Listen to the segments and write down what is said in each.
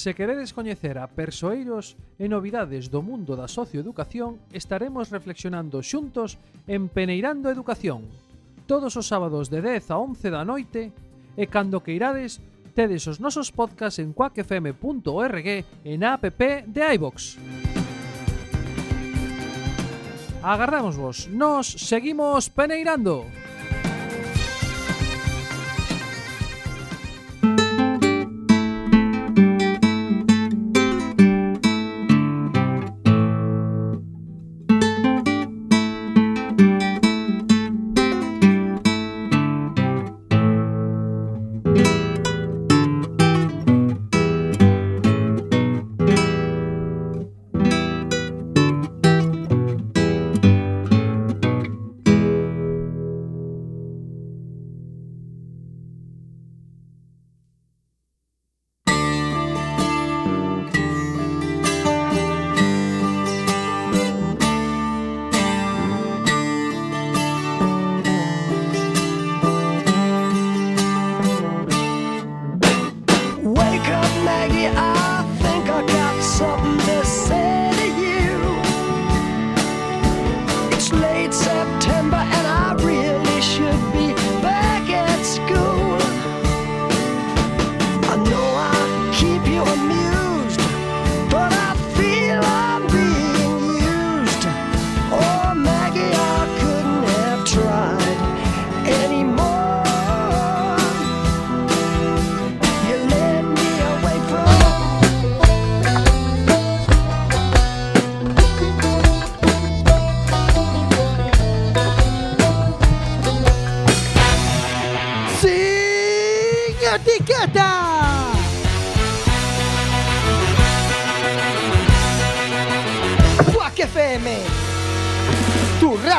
Se queredes coñecer a persoeiros e novidades do mundo da socioeducación, estaremos reflexionando xuntos en Peneirando Educación, todos os sábados de 10 a 11 da noite, e cando que irades, tedes os nosos podcasts en quackfm.org e na app de iVox. Agardamos vos, nos seguimos peneirando.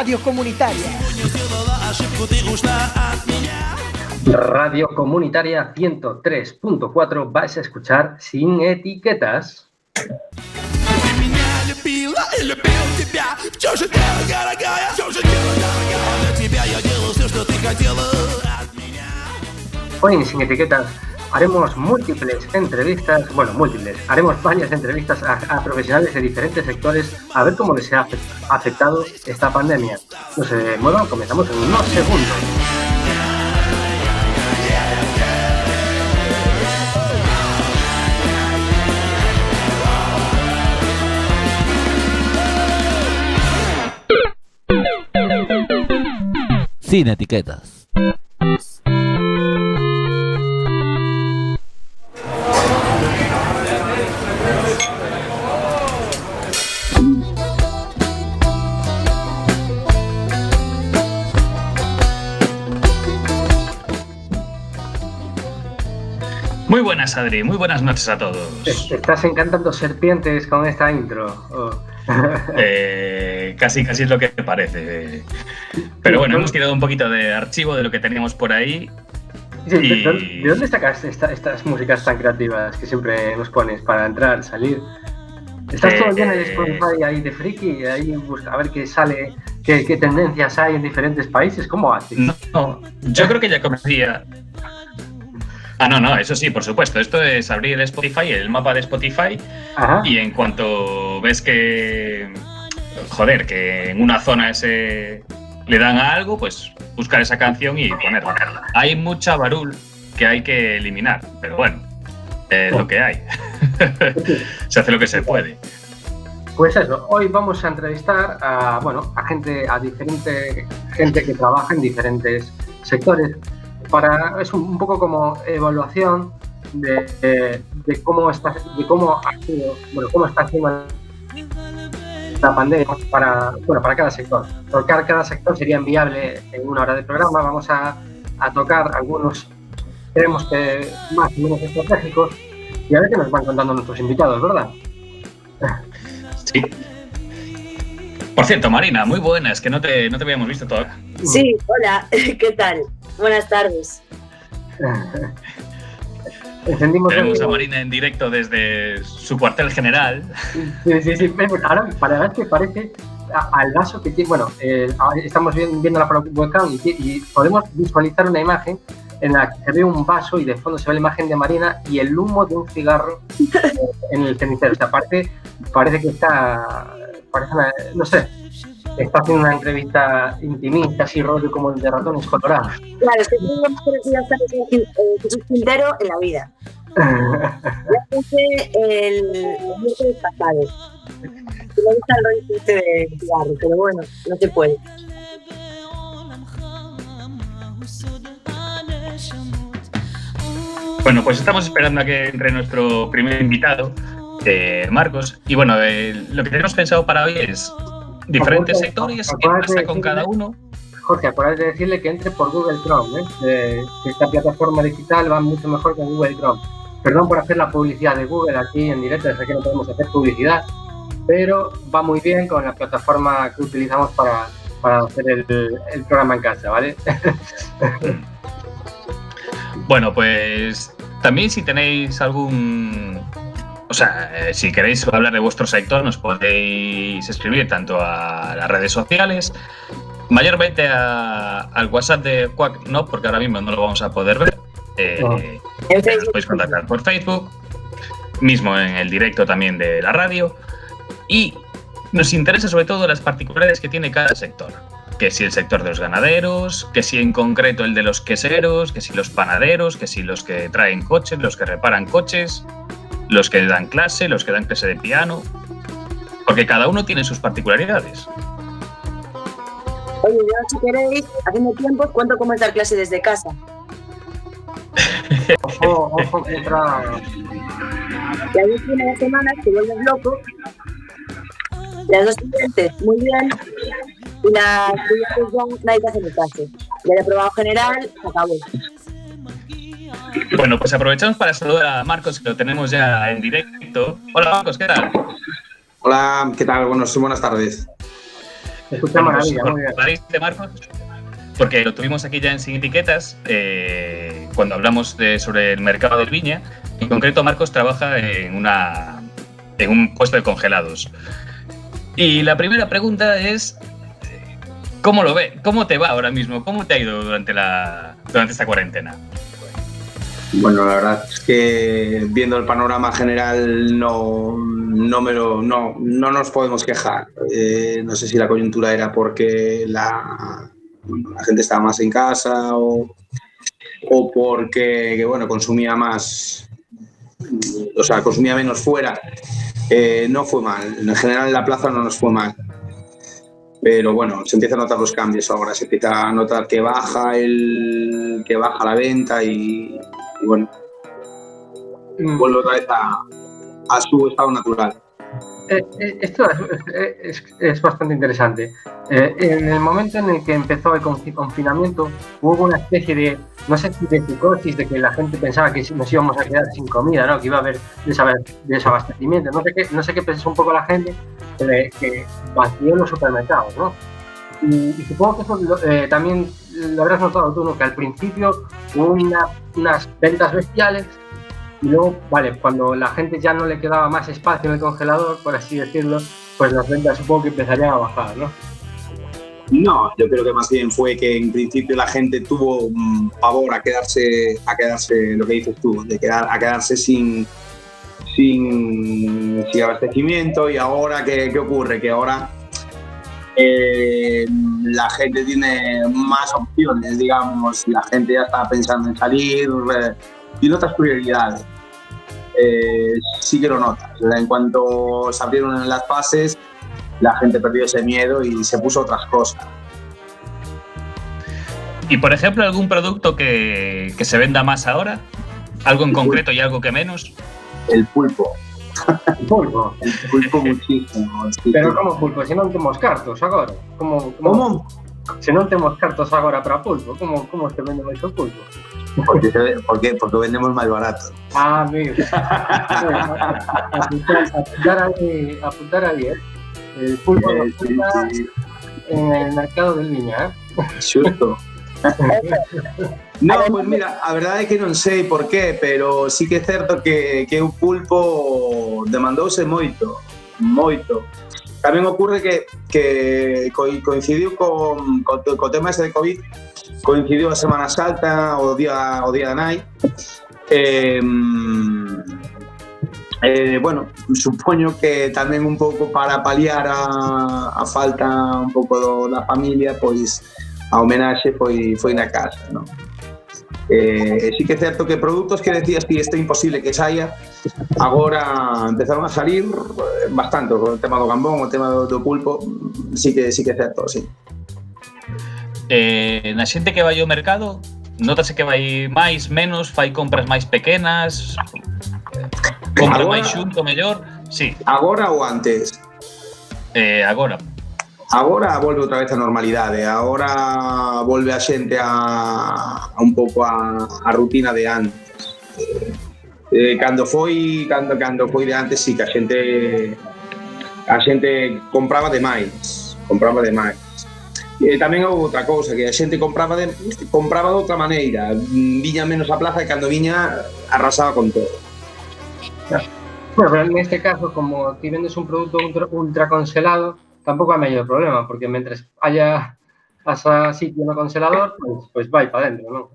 Radio Comunitaria. Radio Comunitaria 103.4 vais a escuchar sin etiquetas. Hoy en Sin Etiquetas haremos múltiples entrevistas, bueno, múltiples, haremos varias entrevistas a, profesionales de diferentes sectores a ver cómo les ha afect- afectado esta pandemia. No se muevan, comenzamos en unos segundos. Sin etiquetas. Muy buenas, Adri. Muy buenas noches a Te- todos. te Estás encantando serpientes con esta intro. Oh. Eh, casi, casi es lo que parece. Pero bueno, hemos tirado un poquito de archivo de lo que teníamos por ahí. Sí, ¿de, Y- dónde- de dónde sacas esta- estas músicas tan creativas que siempre nos pones para entrar, salir? Estás todo Eh, lleno de Spotify ahí de friki, ahí busca a ver qué sale, qué, qué tendencias hay en diferentes países. ¿Cómo haces? No, no, yo creo que ya conocía. Ah, no, no, eso sí, por supuesto. Esto es abrir el Spotify, el mapa de Spotify, Ajá. y en cuanto ves que. Joder, que en una zona ese le dan a algo, pues buscar esa canción y ponerla. Hay mucha barul que hay que eliminar, pero bueno, es lo que hay. se hace lo que se puede. Pues eso, hoy vamos a entrevistar a, bueno, a gente, a diferente gente que trabaja en diferentes sectores. Para, es un, poco como evaluación de, de- de cómo está, de cómo ha sido, bueno, cómo está haciendo la pandemia para, bueno, para cada sector. Porque cada, sector sería enviable en una hora de programa. Vamos a, a tocar algunos, creemos que más o menos estratégicos, y a ver qué nos van contando nuestros invitados, ¿verdad? Sí. Por cierto, Marina, muy buena, es que no te, no te habíamos visto todavía. Sí, hola, ¿qué tal? Buenas tardes. Encendimos Tenemos a Marina en directo desde su cuartel general. Sí, sí, sí. Ahora, para ver que parece al vaso que tiene. Bueno, eh, estamos viendo, la webcam y, y podemos visualizar una imagen en la que se ve un vaso y de fondo se ve la imagen de Marina y el humo de un cigarro eh, en el cenicero. O sea, parece, parece que está, parece una- no sé, está haciendo una entrevista intimista, así rollo como el de ratones colorados. Claro, es que ir a estar en Jesús Quintero en la vida. Ya puse el, miércoles pasado. Me gusta el rollo este de cigarro, pero bueno, no se puede. Bueno, pues estamos esperando a que entre nuestro primer invitado, eh, Marcos. Y bueno, eh, lo que tenemos pensado para hoy es diferentes Acuérdate- sectores, qué pasa de con decirle- cada uno. Jorge, acuérdate de decirle que entre por Google Chrome, ¿eh? Eh, que esta plataforma digital va mucho mejor que Google Chrome. Perdón por hacer la publicidad de Google aquí en directo, sé que no podemos hacer publicidad, pero va muy bien con la plataforma que utilizamos para, para hacer el, el programa en casa, ¿vale? Bueno, pues también si tenéis algún... O sea, eh, si queréis hablar de vuestro sector, nos podéis escribir tanto a las redes sociales, mayormente a- al WhatsApp de Quack, no, porque ahora mismo no lo vamos a poder ver. Eh, No. Nos podéis contactar por Facebook, mismo en el directo también de la radio. Y nos interesa sobre todo las particularidades que tiene cada sector. Que si el sector de los ganaderos, que si en concreto el de los queseros, que si los panaderos, que si los que traen coches, los que reparan coches, los que dan clase, los que dan clase de piano. Porque cada uno tiene sus particularidades. Oye, yo si queréis, haciendo tiempo, cuento cómo es dar clase desde casa. Ojo, ojo que entra... Y hay un fin de semana que vuelves loco. Las dos siguientes, muy bien. Y las ya nadie te hace ni caso. Ya he probado general, se acabó. Bueno, pues aprovechamos para saludar a Marcos, que lo tenemos ya en directo. Hola Marcos, ¿qué tal? Hola, ¿qué tal? Buenos, buenas tardes. Se escucha Bueno, maravilla, ¿os muy bien. acordaréis de Marcos? Porque lo tuvimos aquí ya en Sin Etiquetas eh, cuando hablamos de- sobre el mercado del viña. En concreto, Marcos trabaja en, una, en un puesto de congelados. Y la primera pregunta es, ¿cómo lo ve? ¿Cómo te va ahora mismo? ¿Cómo te ha ido durante, la, durante esta cuarentena? Bueno, la verdad es que viendo el panorama general no, no, me lo, no, no nos podemos quejar. Eh, no sé si la coyuntura era porque la, gente estaba más en casa o, o porque que, bueno, consumía más, o sea, consumía menos fuera. Eh, no fue mal. En general en la plaza no nos fue mal. Pero bueno, se empiezan a notar los cambios ahora, se empieza a notar que baja el que baja la venta y, y bueno, Mm. vuelve otra vez a, a su estado natural. Eh, eh, esto es, es- es bastante interesante. Eh, en el momento en el que empezó el confi- confinamiento, hubo una especie de, no sé si de psicosis, de que la gente pensaba que nos íbamos a quedar sin comida, ¿no? que iba a haber desaba- desabastecimiento. No sé qué, no sé qué pensó un poco la gente, que, que vació los supermercados. ¿no? Y, supongo que eso eh, también lo habrás notado tú, ¿no? que al principio hubo una- unas ventas bestiales y luego, vale, cuando la gente ya no le quedaba más espacio en el congelador, por así decirlo, pues las ventas supongo que empezarían a bajar, ¿no? No, yo creo que más bien fue que en principio la gente tuvo mm, pavor a quedarse, a quedarse, lo que dices tú, de quedar, a quedarse sin, sin, sin abastecimiento y ahora ¿qué, qué ocurre? Que ahora eh, la gente tiene más opciones, digamos, la gente ya está pensando en salir, eh, tiene otras prioridades. Eh, sí que lo notas. En cuanto se abrieron las fases, la gente perdió ese miedo y se puso otras cosas. Y por ejemplo, algún producto que, que se venda más ahora, algo en concreto y algo que menos. El pulpo, pulpo. pulpo muchísimo. Pero como pulpo, se non temos cartos agora. Como, como, ¿Cómo? Se non temos cartos agora para pulpo, como, como se vende máis o pulpo? Porque. Porque vendemos más barato. Ah, amigo. apuntar, ahí, apuntar ahí, ¿eh? El pulpo Eh, sí, sí, en el mercado del viña, ¿eh? xusto. No, pues mira, a verdade é que non sei por qué, pero sí que é certo que, que o pulpo demandouse moito, moito. Tamén ocurre que, que coincidiu con, co, co tema ese de COVID, coincidiu a Semana Santa, o día, o día da nai, eh, Eh, bueno, supoño que tamén un pouco para paliar a, a falta un pouco do, da familia, pois a homenaxe foi, foi na casa, non? Eh, sí que é certo que produtos que decías que este imposible que saia agora empezaron a salir eh, bastante o tema do gambón, o tema do, do pulpo, sí que sí que é certo, sí. Eh, na xente que vai ao mercado, notase que vai máis, menos, fai compras máis pequenas, compra agora, máis xunto mellor, sí. Agora ou antes? Eh, agora, Agora volve outra vez a normalidade, ¿eh? agora volve a xente a, a un pouco a, a rutina de antes. Eh, cando foi, cando, cando foi de antes, sí, que a xente a xente compraba demais, compraba demais. E eh, tamén houve outra cousa, que a xente compraba de, compraba de outra maneira, viña menos a plaza e cando viña arrasaba con todo. Bueno, en este caso, como ti vendes un produto ultra, ultra congelado, tampoco hai mellor problema, porque mentres haya asa sitio no congelador, pues, pues vai para dentro, non?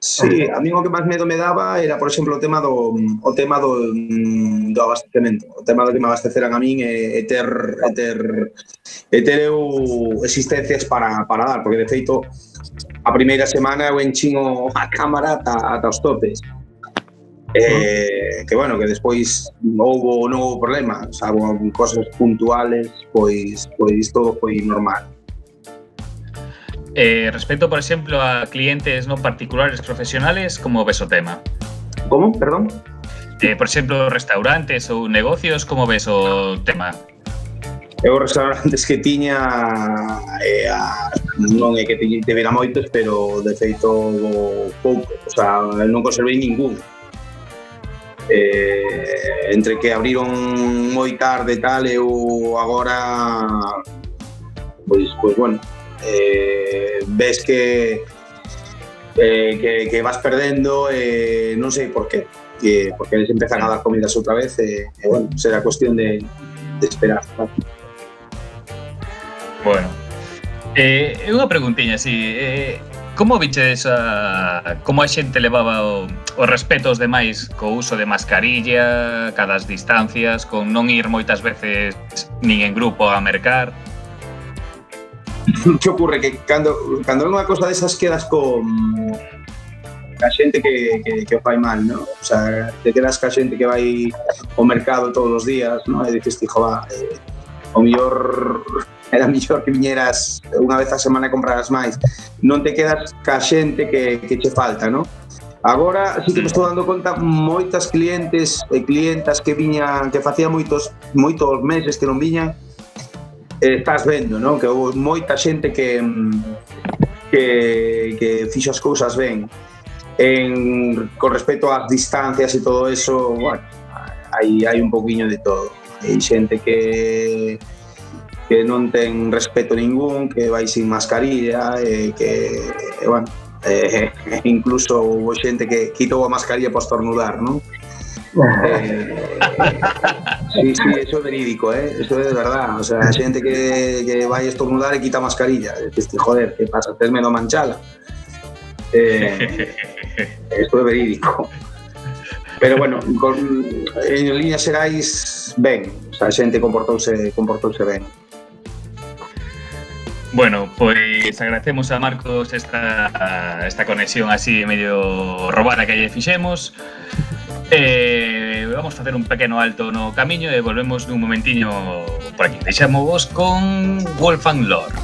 Sí, a mí o que máis medo me daba era, por exemplo, o tema do o tema do, mm, do abastecemento, o tema do que me abasteceran a min e, e ter e ter e ter eu existencias para, para dar, porque de feito a primeira semana eu enchín a cámara ata, ata os topes eh, que bueno, que despois houbo non houve problema, salvo cosas puntuales, pois pois todo foi normal. Eh, respecto, por exemplo, a clientes non particulares profesionales, como ves o tema? Como? Perdón? Eh, por exemplo, restaurantes ou negocios, como ves o tema? Eu restaurantes que tiña eh, a, non é que te, te moitos, pero de feito pouco, o sea, non conservei ningún eh, entre que abriron moi tarde e tal, eu agora pois, pois bueno, eh, ves que, eh, que que vas perdendo eh, non sei por qué que porque eles empezan a dar comidas outra vez e, eh, eh, bueno, será cuestión de, de esperar ¿vale? Bueno, eh, unha preguntiña así, eh, Como viches a, como a xente levaba o, o respeto aos demais co uso de mascarilla, cadas distancias, con non ir moitas veces nin en grupo a mercar? Que ocurre? Que cando, cando unha cosa desas quedas con a xente que, que, que o fai mal, ¿no? O sea, te quedas ca xente que vai ao mercado todos os días, ¿no? E dices, tijo, va, eh, o mellor era mellor que viñeras unha vez a semana e compraras máis. Non te quedas ca xente que, que che falta, non? Agora sí que me mm. estou dando conta moitas clientes e clientas que viñan, que facía moitos moitos meses que non viñan, eh, estás vendo, non? Que houve moita xente que que, que fixo as cousas ben. En, con respecto ás distancias e todo eso, bueno, hai, hai un poquinho de todo. Hai xente que que non ten respeto ningún, que vai sin mascarilla, e que, e, bueno, eh, incluso houve xente que quitou a mascarilla para estornudar, non? Eh, sí, sí, eso é verídico, ¿eh? Eso é de verdad. O sea, a xente que, que vai estornudar e quita mascarilla. Dices, joder, que pasa? Tes medo a manchala. Eh, eso é verídico. Pero bueno, con, en líneas xerais, ben. A xente comportouse, comportouse ben. Bueno, pois agradecemos a Marcos esta, esta conexión así medio robada que lle fixemos. Eh, vamos a facer un pequeno alto no camiño e volvemos nun momentiño por aquí. Deixamos vos con Wolfgang Lore.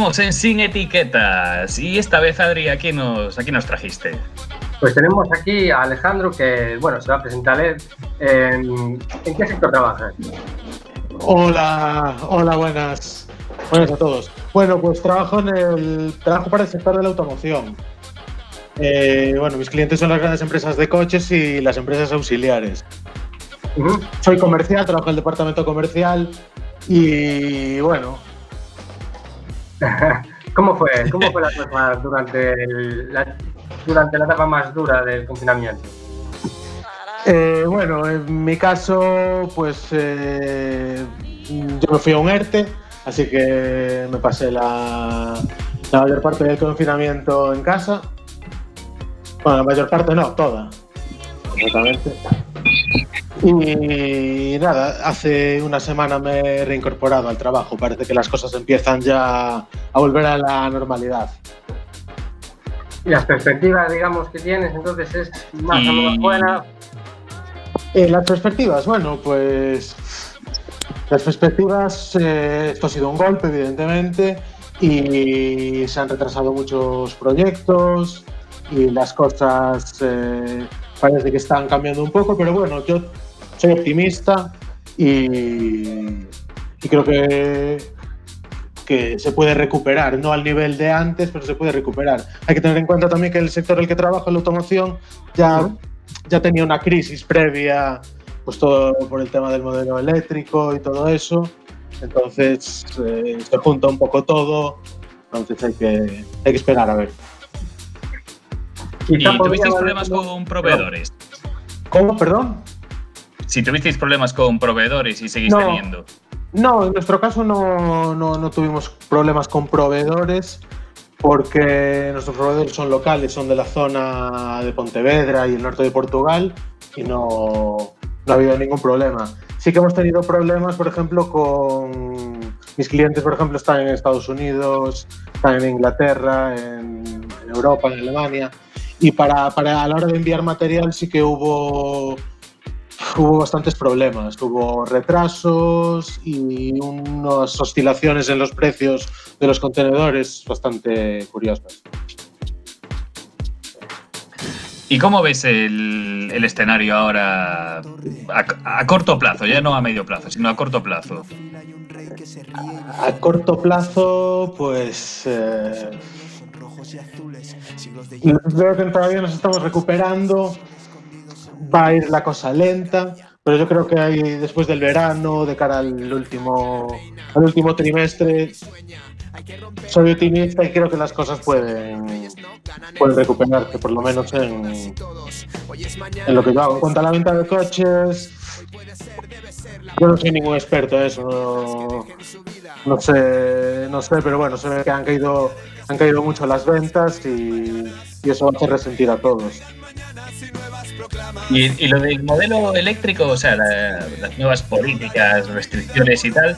Volvemos en Sin Etiquetas. Y esta vez, Adri, aquí nos, aquí nos trajiste. Pues tenemos aquí a Alejandro que, bueno, se va a presentar él. ¿En, ¿en qué sector trabajas? Hola, hola, buenas. Buenas a todos. Bueno, pues trabajo en el trabajo para el sector de la automoción. Eh, bueno, mis clientes son las grandes empresas de coches y las empresas auxiliares. Soy comercial, trabajo en el departamento comercial y bueno, ¿Cómo fue, cómo fue la cosa durante, el- la, durante la etapa más dura del confinamiento? Eh, bueno, en mi caso, pues eh, yo me fui a un ERTE, así que me pasé la, la mayor parte del confinamiento en casa. Bueno, la mayor parte no, toda. Completamente. Y nada, hace una semana me he reincorporado al trabajo. Parece que las cosas empiezan ya a volver a la normalidad. Y las perspectivas, digamos, que tienes, entonces es más o menos buena. Eh, las perspectivas, bueno, pues las perspectivas, eh, esto ha sido un golpe, evidentemente, y se han retrasado muchos proyectos y las cosas eh, parece que están cambiando un poco, pero bueno, yo soy optimista y, y creo que, que se puede recuperar, no al nivel de antes, pero se puede recuperar. Hay que tener en cuenta también que el sector en el que trabajo, la automoción, ya ya tenía una crisis previa, pues todo por el tema del modelo eléctrico y todo eso. Entonces eh, se junta un poco todo. Entonces hay que, hay que esperar a ver. ¿Y tuvisteis problemas con proveedores? ¿Cómo? Perdón. Si tuvisteis problemas con proveedores y seguís No. teniendo. No, en nuestro caso no, no, no tuvimos problemas con proveedores porque nuestros proveedores son locales, son de la zona de Pontevedra y el norte de Portugal y no, no ha habido ningún problema. Sí que hemos tenido problemas, por ejemplo, con mis clientes, por ejemplo, están en Estados Unidos, están en Inglaterra, en, Europa, en Alemania y para, para a la hora de enviar material sí que hubo hubo bastantes problemas. Hubo retrasos y unas oscilaciones en los precios de los contenedores bastante curiosas. ¿Y cómo ves el, el escenario ahora a, a corto plazo? Ya no a medio plazo, sino a corto plazo. A corto plazo, pues. eh, Creo que todavía nos estamos recuperando. Va a ir la cosa lenta, pero yo creo que hay, después del verano, de cara al último, al último trimestre, soy optimista y creo que las cosas pueden, pueden recuperarse, por lo menos en, lo que yo hago. En cuanto a la venta de coches, yo no soy ningún experto en eso. No, no sé, no sé, pero bueno, se ve que han caído, han caído mucho las ventas y, y eso va a hacer resentir a todos. Y, y lo del modelo eléctrico, o sea, la- las nuevas políticas, restricciones y tal,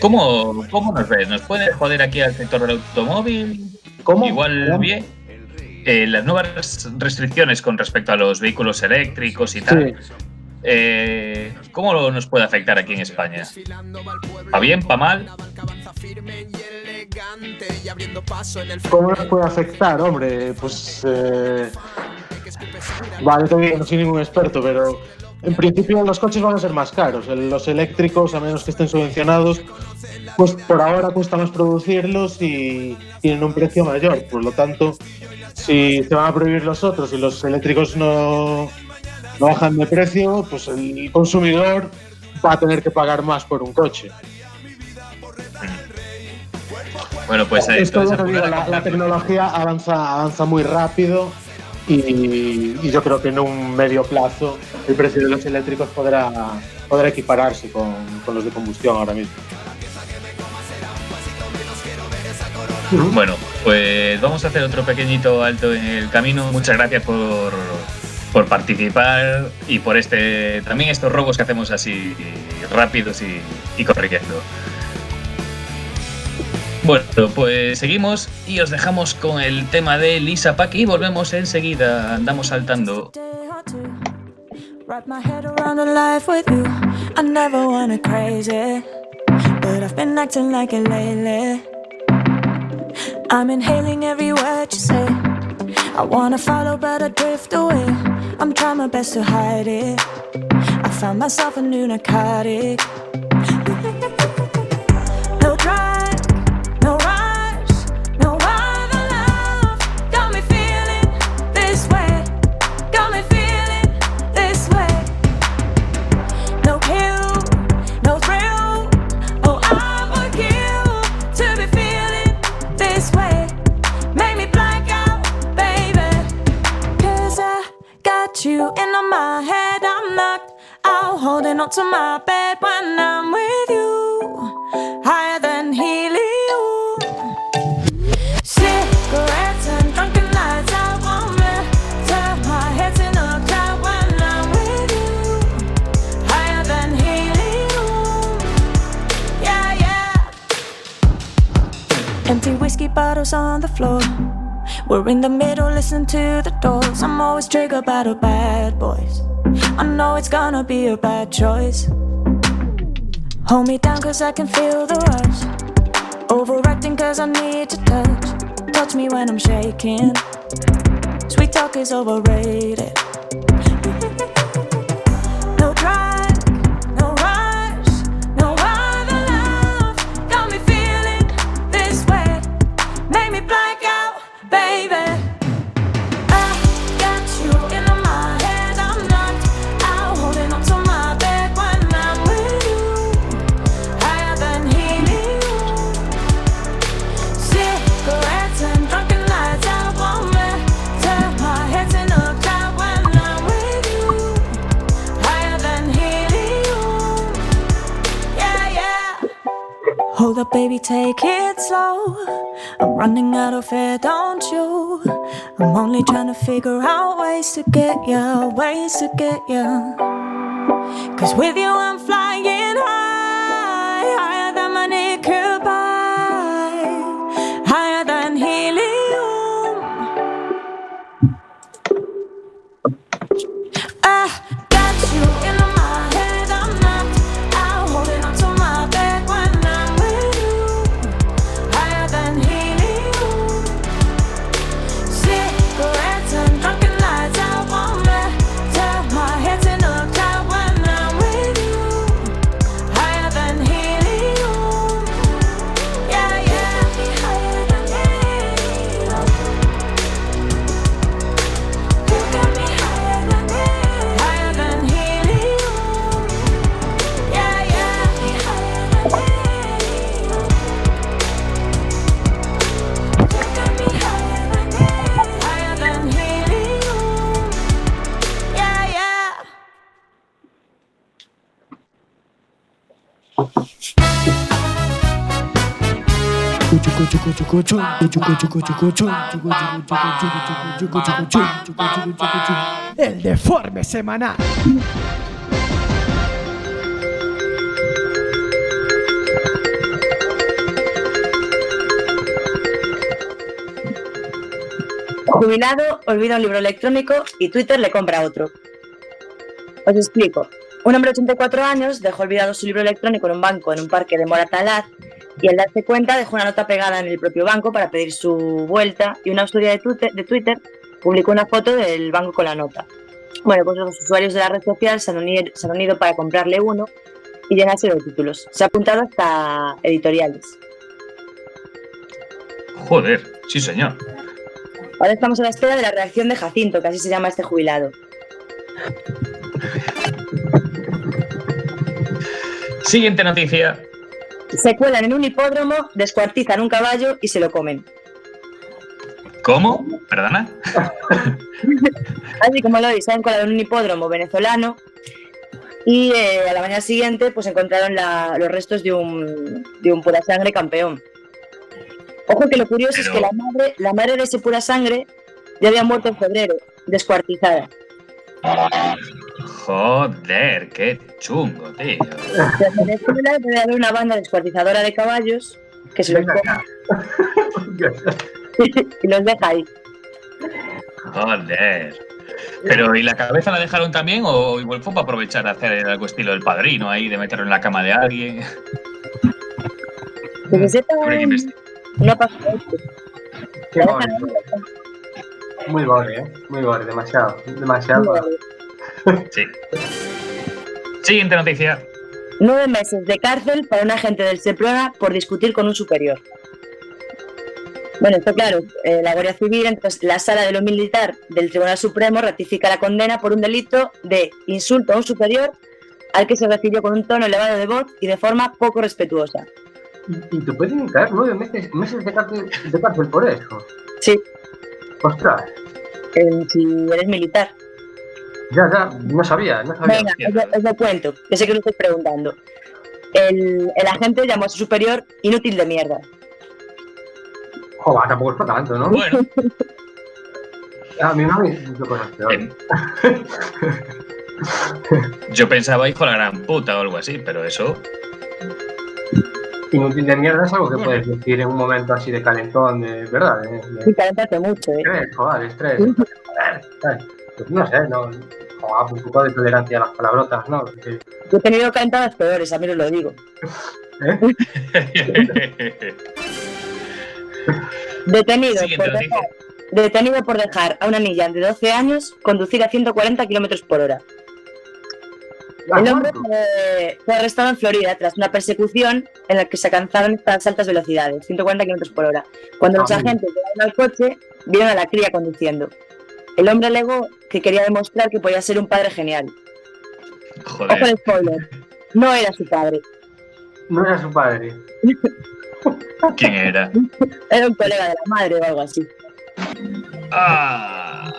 ¿cómo, ¿cómo nos ves? ¿Nos puede joder aquí al sector del automóvil? ¿Cómo? Igual ¿Cómo? bien. Eh, las nuevas restricciones con respecto a los vehículos eléctricos y tal, Sí. eh, ¿cómo nos puede afectar aquí en España? ¿Pa bien, pa mal? ¿Cómo nos puede afectar? Hombre, pues. eh, Vale, todavía no soy ningún experto, pero en principio los coches van a ser más caros. Los eléctricos, a menos que estén subvencionados, pues por ahora cuesta más producirlos y tienen un precio mayor. Por lo tanto, si se van a prohibir los otros y los eléctricos no, no bajan de precio, pues el consumidor va a tener que pagar más por un coche. Bueno, pues eh, Esto digo, la, la tecnología avanza, avanza muy rápido y, yo creo que en un medio plazo el precio de los eléctricos podrá, podrá equipararse con, con los de combustión ahora mismo. Bueno, pues vamos a hacer otro pequeñito alto en el camino. Muchas gracias por, por participar y por este también estos robos que hacemos así rápidos y, y corriendo. Bueno, pues seguimos y os dejamos con el tema de Lisa Pack y volvemos enseguida. Andamos saltando. Wrap my head around a life with you. I never wanna crazy, but I've been acting like it lately. I'm inhaling every word you say. I wanna follow, but I drift away. I'm trying my best to hide it. I found myself a new narcotic. You in my head. I'm knocked out, holding on to my bed when I'm with you. Higher than helium. Cigarettes and drunken nights. I want me. Turn my head in a cloud when I'm with you. Higher than helium. Yeah, yeah. Empty whiskey bottles on the floor. We're in the middle, listen to the doors. I'm always triggered by the bad boys. I know it's gonna be a bad choice. Hold me down, cause I can feel the rush. Overacting, cause I need to touch. Touch me when I'm shaking. Sweet talk is overrated. Baby, take it slow. I'm running out of air, don't you? I'm only trying to figure out ways to get ya, ways to get ya. Cause with you, I'm flying El deforme semanal. Jubilado, olvida un libro electrónico y Twitter le compra otro. Os explico. Un hombre de 84 años dejó olvidado su libro electrónico en un banco en un parque de Moratalaz y al darse cuenta dejó una nota pegada en el propio banco para pedir su vuelta y una usuaria de Twitter, de Twitter publicó una foto del banco con la nota. Bueno, pues los usuarios de la red social se han, unido, se han unido para comprarle uno y llenarse de títulos. Se ha apuntado hasta editoriales. Joder, sí señor. Ahora estamos a la espera de la reacción de Jacinto, que así se llama este jubilado. Siguiente noticia. Se cuelan en un hipódromo, descuartizan un caballo y se lo comen. ¿Cómo? ¿Perdona? Así como lo oís, se han colado en un hipódromo venezolano y eh, a la mañana siguiente pues encontraron la- los restos de un, de un pura sangre campeón. Ojo que lo curioso es que la madre, la madre de ese pura sangre ya había muerto en febrero, descuartizada. Joder, qué chungo, tío. En Venezuela debe haber una banda descuartizadora de caballos que se los y los deja ahí. Joder. Pero, ¿y la cabeza la dejaron también o igual fue para aprovechar a hacer algo estilo del padrino ahí, de meterlo en la cama de alguien? Que se sepa, no esto. Qué. Muy gore, ¿eh? Muy gore, demasiado. Demasiado. Sí. Siguiente noticia. Nueve meses de cárcel para un agente del Seprona por discutir con un superior. Bueno, esto claro, eh, la Guardia Civil, entonces la Sala de lo Militar del Tribunal Supremo ratifica la condena por un delito de insulto a un superior al que se refirió con un tono elevado de voz y de forma poco respetuosa. Y te pueden caer nueve meses, meses de, cárcel, de cárcel por eso. Sí, Ostras. eh, si eres militar. Ya, ya, no sabía, no sabía. Venga, os lo, os lo cuento, que sé que lo estáis preguntando. El, el agente llamó a su superior inútil de mierda. Joder, tampoco es para tanto, ¿no? Bueno, A mí no me han dicho cosas peores. em, yo pensaba hijo de la gran puta o algo así, pero eso. Inútil de mierda es algo que puedes decir en un momento así de calentón, de verdad, de, de Sí, calentate mucho, ¿eh? estrés, joder, estrés. Pues no sé, no. Joder, un poco de tolerancia a las palabrotas, ¿no? Yo he tenido calentadas peores, a mí os lo digo. ¿eh? Detenido Siguiente por, dejar, detenido por dejar a una niña de 12 años conducir a 140 kilómetros por hora. ¿A El hombre fue arrestado en Florida tras una persecución en la que se alcanzaron estas altas velocidades, 140 kilómetros por hora. Cuando los Ah, agentes llegaron al coche, vieron a la cría conduciendo. El hombre alegó que quería demostrar que podía ser un padre genial. Ojo Joder. al spoiler. No era su padre, No era su padre. ¿Quién era? era un colega de la madre o algo así. Ah.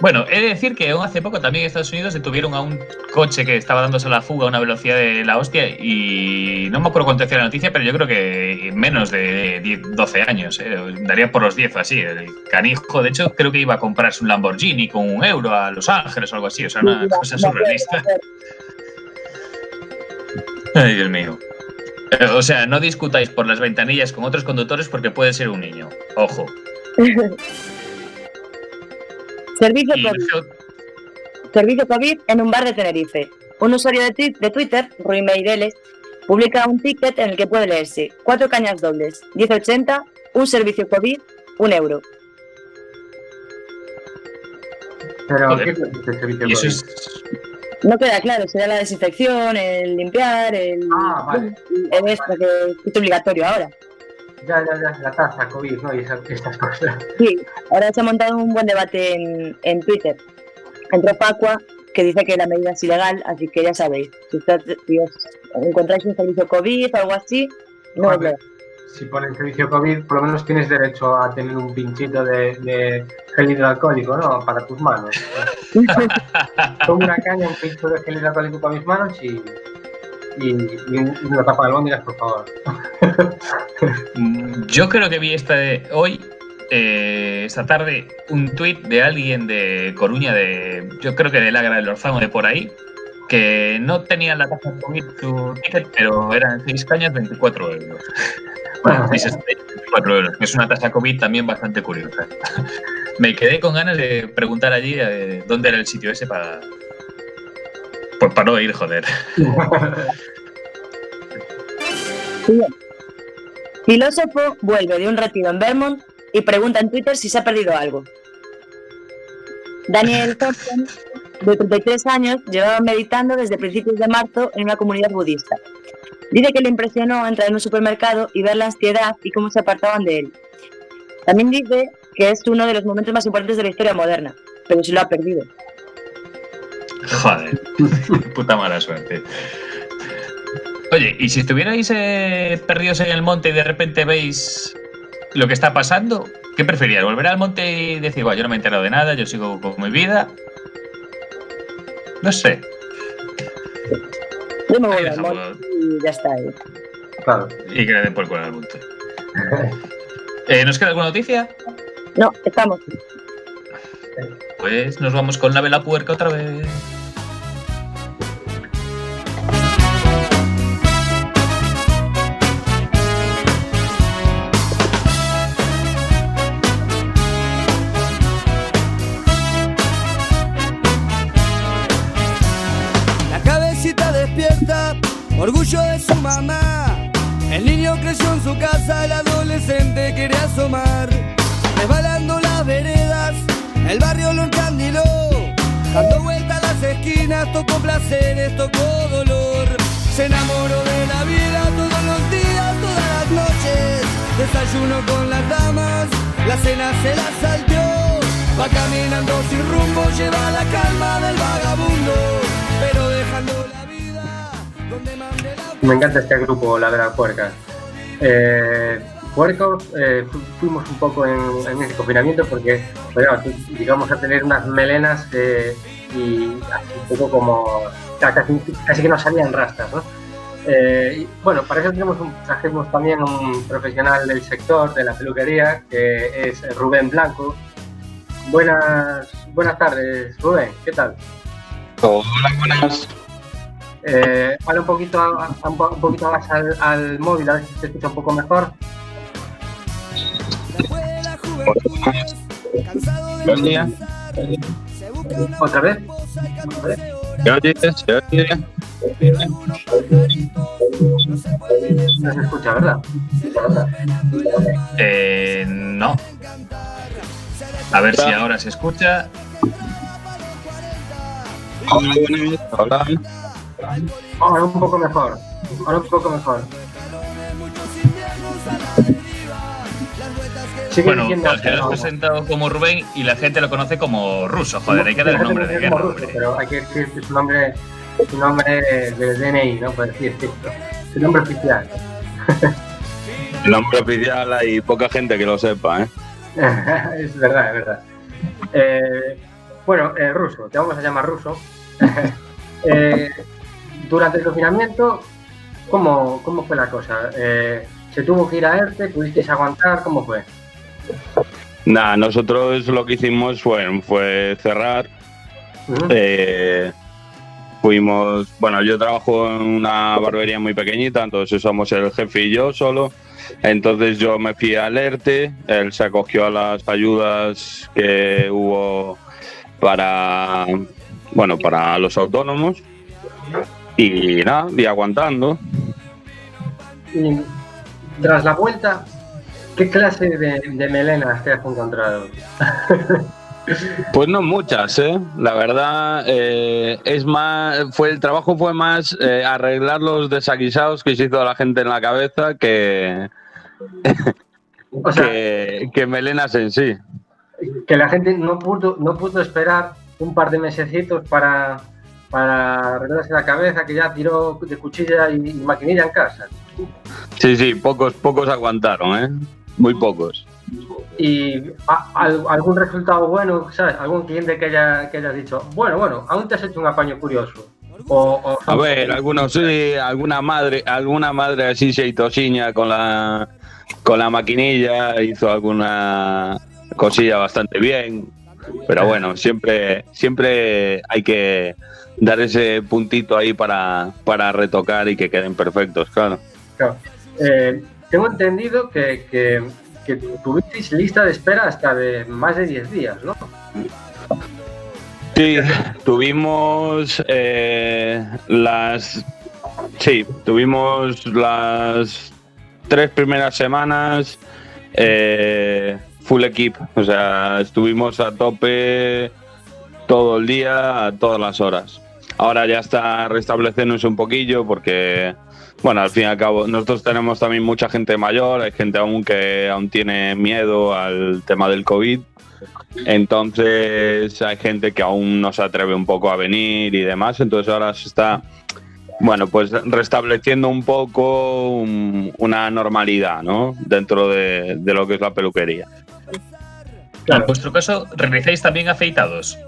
Bueno, he de decir que aún hace poco también en Estados Unidos detuvieron a un coche que estaba dándose la fuga a una velocidad de la hostia y no me acuerdo cuánto decía la noticia, pero yo creo que menos de 10, 12 años, eh, daría por los 10 o así. El canijo, de hecho, creo que iba a comprarse un Lamborghini con un euro a Los Ángeles o algo así, o sea, una cosa surrealista. Ay, Dios mío. Eh, O sea, no discutáis por las ventanillas con otros conductores porque puede ser un niño. Ojo. Servicio Y COVID. Servicio COVID en un bar de Tenerife. Un usuario de, de Twitter, Rui Meireles, publica un ticket en el que puede leerse cuatro cañas dobles, 1080, un servicio COVID, un euro. Pero. ¿qué servicio COVID? es No queda claro, será la desinfección, el limpiar, el, Ah, vale. el extra que es obligatorio ahora. Ya, ya, ya, la tasa COVID, ¿no? Y esas, estas cosas. Sí, ahora se ha montado un buen debate en, en Twitter entre Facua, que dice que la medida es ilegal, así que ya sabéis, si, usted- si os encontráis un servicio COVID o algo así, no os lo- Si ponen servicio COVID, por lo menos tienes derecho a tener un pinchito de, de gel hidroalcohólico, ¿no? Para tus manos. Una caña, un pincho de gel hidroalcohólico para mis manos y, y, y un- y una tapa de albóndigas, por favor. Yo creo que vi esta de hoy, eh, esta tarde, un tuit de alguien de Coruña, de yo creo que de Lagra del Orzano, de por ahí, que no tenían la tasa COVID su ticket, pero eran 6 cañas, 24 euros. Bueno, 6 24 euros, que es una tasa COVID también bastante curiosa. Me quedé con ganas de preguntar allí eh, dónde era el sitio ese para. Pues para no ir, joder. Filósofo vuelve de un retiro en Vermont y pregunta en Twitter si se ha perdido algo. Daniel Thompson, de 33 años, llevaba meditando desde principios de marzo en una comunidad budista. Dice que le impresionó entrar en un supermercado y ver la ansiedad y cómo se apartaban de él. También dice que es uno de los momentos más importantes de la historia moderna, pero se lo ha perdido. Joder, puta mala suerte. Oye, ¿y si estuvierais eh, perdidos en el monte y de repente veis lo que está pasando? ¿Qué preferías? ¿Volver al monte y decir, bueno, yo no me he enterado de nada, yo sigo con mi vida? No sé. Yo me voy Ahí al monte y ya está. eh. Claro. Y que le den por culo al monte. Eh, ¿Nos queda alguna noticia? No, estamos. Pues nos vamos con la vela puerca otra vez. La cabecita despierta, orgullo de su mamá. El niño creció en su casa, el adolescente quería asomar. Resbalando veredas, el barrio lo encandiló. Dando vueltas las esquinas, tocó placeres, tocó dolor. Se enamoró de la vida todos los días, todas las noches. Desayuno con las damas, la cena se la salteó. Va caminando sin rumbo, lleva la calma del vagabundo. Pero dejando la vida donde mande la Me encanta este grupo, la verdad, Puercas. Eh, Puercos, eh, fu- fuimos un poco en, en ese confinamiento porque, bueno, tú- digamos, a tener unas melenas eh, y así un poco como, casi, casi que no salían rastas, ¿no? Eh, bueno, para eso tenemos un- trajimos también un profesional del sector, de la peluquería, que es Rubén Blanco. Buenas, buenas tardes, Rubén, ¿qué tal? Hola, buenas. Eh, habla un poquito, un poquito más al, al móvil, a ver si se escucha un poco mejor. Buen día. ¿Otra vez? ¿Se oye? ¿Se oye? No se escucha, ¿verdad? Eh, no. A ver si ahora se escucha. Hola, buenas. Hola. Ahora un poco mejor. Ahora un poco mejor. Sigue Bueno, diciendo claro, que lo has presentado como Rubén y la gente lo conoce como ruso. Joder, hay que dar el nombre de guerra. ruso, Pero hay que decir que su nombre, su nombre de DNI, ¿no? Por decir, sí, su nombre oficial. El nombre oficial hay poca gente que lo sepa, ¿eh? es verdad, es verdad. Eh, bueno, eh, ruso, te vamos a llamar ruso. Eh, durante el confinamiento, ¿cómo, cómo fue la cosa? Eh, ¿Se tuvo que ir a ERTE? ¿Pudisteis aguantar? ¿Cómo fue? Nada, nosotros lo que hicimos fue, fue cerrar. Eh, fuimos, bueno, yo trabajo en una barbería muy pequeñita, entonces somos el jefe y yo solo. Entonces yo me fui al ERTE, él se acogió a las ayudas que hubo para, bueno, para los autónomos. Y nada, y aguantando. Y tras la vuelta, ¿qué clase de, de melenas te has encontrado? Pues no muchas, ¿eh? La verdad, eh, es más, fue el trabajo fue más eh, arreglar los desaguisados que se hizo la gente en la cabeza que, que, que melenas en sí. Que la gente no pudo, no pudo esperar un par de mesecitos para, para arreglarse la cabeza, que ya tiró de cuchilla y, y maquinilla en casa. Sí, sí, pocos, pocos aguantaron, ¿eh? Muy pocos. Y a- algún resultado bueno, ¿sabes? Algún cliente que haya, que hayas dicho, bueno, bueno, aún te has hecho un apaño curioso. O, o- A ver, algunos sí, alguna madre, alguna madre así se hizo siña con la con la maquinilla, hizo alguna cosilla bastante bien. Pero bueno, siempre, siempre hay que dar ese puntito ahí para, para retocar y que queden perfectos, claro. Claro. Eh, tengo entendido que, tuvisteis lista de espera hasta de más de 10 días, ¿no? Sí, tuvimos eh, las. Sí, tuvimos las tres primeras semanas eh, full equip. O sea, estuvimos a tope todo el día, a todas las horas. Ahora ya está restableciéndose un poquillo porque, bueno, al fin y al cabo, nosotros tenemos también mucha gente mayor, hay gente aún que aún tiene miedo al tema del COVID. Entonces hay gente que aún no se atreve un poco a venir y demás. Entonces ahora se está, bueno, pues restableciendo un poco un- una normalidad, ¿no? Dentro de, de lo que es la peluquería. En vuestro caso, ¿realizáis también afeitados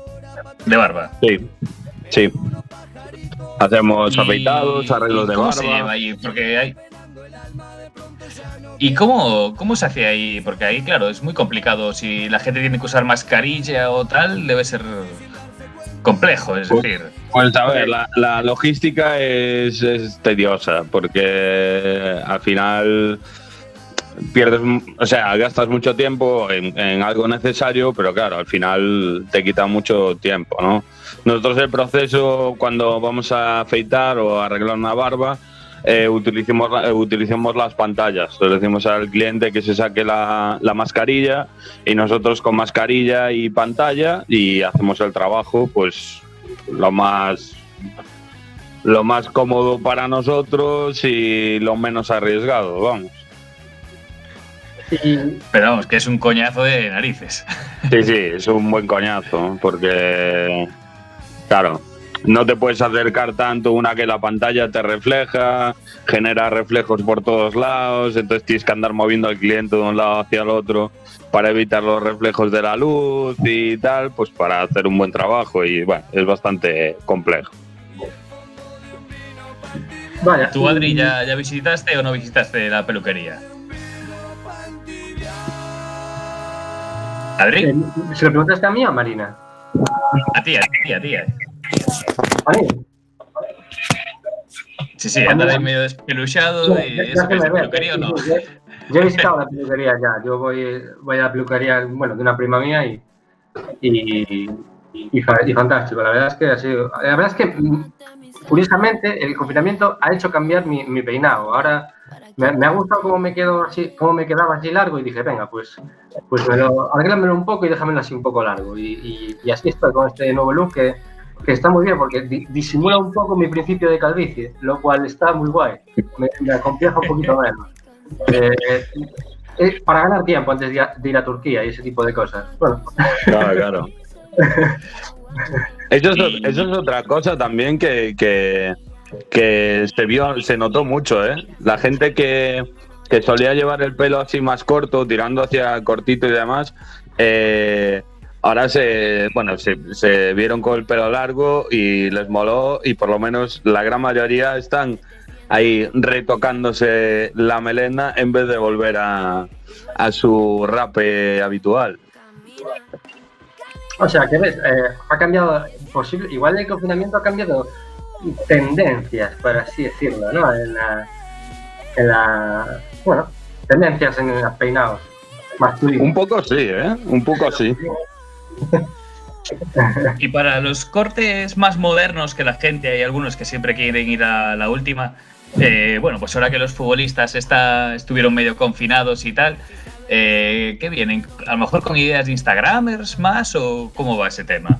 de barba? Sí, sí. Hacemos Y- afeitados, arreglos de ¿Cómo barba. se lleva ahí? Porque hay. ¿Y cómo, cómo se hace ahí? Porque ahí, claro, es muy complicado. Si la gente tiene que usar mascarilla o tal, debe ser complejo. Es Pues- decir, Pues a ver, la, la logística es, es tediosa porque al final pierdes, o sea, gastas mucho tiempo en, algo necesario, pero claro, al final te quita mucho tiempo, ¿no? Nosotros el proceso cuando vamos a afeitar o arreglar una barba, eh, utilicemos, eh, utilicemos las pantallas. Le decimos al cliente que se saque la, la mascarilla y nosotros con mascarilla y pantalla y hacemos el trabajo pues lo más lo más cómodo para nosotros y lo menos arriesgado, vamos. Pero vamos, que es un coñazo de narices. Sí, sí, es un buen coñazo, porque, claro, no te puedes acercar tanto, una que la pantalla te refleja, genera reflejos por todos lados, entonces tienes que andar moviendo al cliente de un lado hacia el otro para evitar los reflejos de la luz y tal, pues para hacer un buen trabajo y bueno, es bastante complejo. Vaya. ¿Tú, Adri, ya, ya visitaste o no visitaste la peluquería? ¿Adri? Eh, ¿Se lo preguntaste a mí o a Marina? A ti, a ti, a ti. A mí. Sí, sí, anda de medio despeluchado y eso que es de peluquería o no. Yo, yo he visitado la peluquería ya. Yo voy, voy a la peluquería, bueno, de una prima mía y, y, y, y fantástico. La verdad es que ha sido. La verdad es que, mm, curiosamente, el confinamiento ha hecho cambiar mi, mi peinado. Ahora me, me ha gustado cómo me quedo así, cómo me quedaba así largo y dije, venga, pues, pues me lo, arréglamelo un poco y déjamelo así un poco largo. Y, y- y así estoy con este nuevo look que, que está muy bien porque di- disimula un poco mi principio de calvicie, lo cual está muy guay. Me, me acompleja un poquito menos. Eh, eh, para ganar tiempo antes de, ir a- de ir a Turquía y ese tipo de cosas. Bueno, Claro, claro. Eso es, eso es otra cosa también que, que, que se vio, se notó mucho, ¿eh? La gente que, que solía llevar el pelo así más corto, tirando hacia cortito y demás, eh, ahora se, bueno, se, vieron con el pelo largo y les moló y por lo menos la gran mayoría están ahí retocándose la melena en vez de volver a, a su rape habitual. o sea, que ves, eh, ha cambiado, posible, igual el confinamiento ha cambiado tendencias, por así decirlo, ¿no? En la, en la bueno, tendencias en los peinados masculinos. Un poco sí, ¿eh? Un poco sí. Y para los cortes más modernos que la gente, hay algunos que siempre quieren ir a la última. eh, bueno, pues ahora que los futbolistas está, estuvieron medio confinados y tal, eh, ¿qué vienen? ¿A lo mejor con ideas de Instagramers más o cómo va ese tema?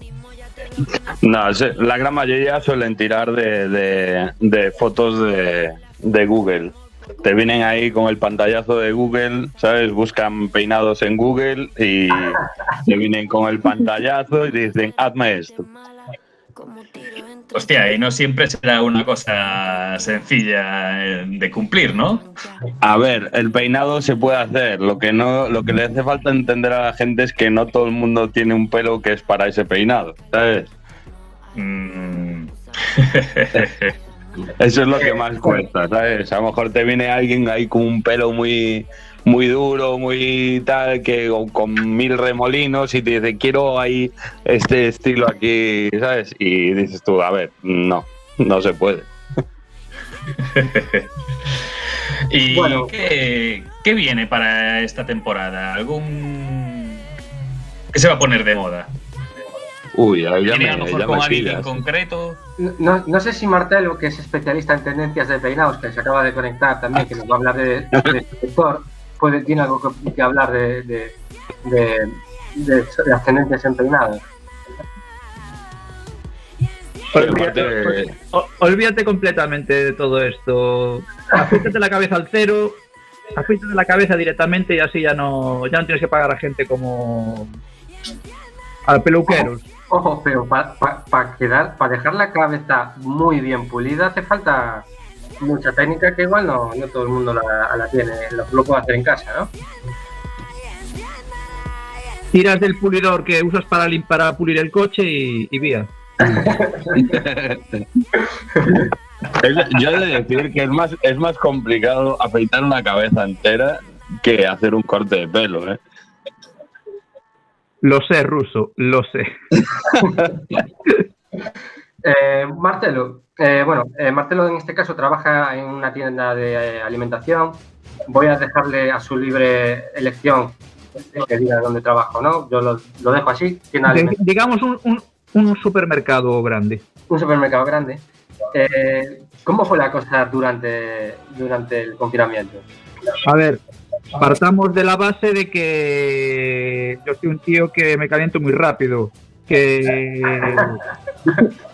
No, la gran mayoría suelen tirar de, de- de fotos de, de Google. Te vienen ahí con el pantallazo de Google, ¿sabes? Buscan peinados en Google y te vienen con el pantallazo y dicen, hazme esto. Hostia, y no siempre será una cosa sencilla eh, de cumplir, ¿no? A ver, el peinado se puede hacer. Lo que no, lo que le hace falta entender a la gente es que no todo el mundo tiene un pelo que es para ese peinado, ¿sabes? Mm. Eso es lo que más cuesta, ¿sabes? A lo mejor te viene alguien ahí con un pelo muy, muy duro, muy tal, que con, con mil remolinos y te dice, quiero ahí este estilo aquí, ¿sabes? Y dices tú, a ver, no, no se puede. ¿Y ¿qué, qué viene para esta temporada? ¿Algún... ¿Qué se va a poner de moda? Uy, ya, ya ¿Viene a me, lo mejor ya con me alguien en pillas. concreto? No, no sé si Martelo, que es especialista en tendencias de peinados, que se acaba de conectar también, que nos va a hablar de, de este sector, puede, tiene algo que, que hablar de, de, de- de las tendencias en peinados. Olvídate, o- olvídate completamente de todo esto. Afeítate la cabeza al cero, afeítate la cabeza directamente y así ya no, ya no tienes que pagar a gente como al peluquero. Ojo, pero para quedar, para dejar la cabeza muy bien pulida hace falta mucha técnica que igual no, no todo el mundo la, la tiene, lo, lo puede hacer en casa, ¿no? Tiras del pulidor que usas para, para pulir el coche y, y vía. Es- Yo he de decir que es más, es más complicado afeitar una cabeza entera que hacer un corte de pelo, ¿eh? Lo sé, ruso, lo sé. Eh, Marcelo, eh, bueno, eh, Marcelo en este caso trabaja en una tienda de eh, alimentación. Voy a dejarle a su libre elección que diga dónde trabajo, ¿no? Yo lo, lo dejo así, tienda de digamos un, un- un supermercado grande. un supermercado grande. eh, ¿cómo fue la cosa durante, durante el confinamiento? A ver, partamos de la base de que yo soy un tío que me caliento muy rápido. Que.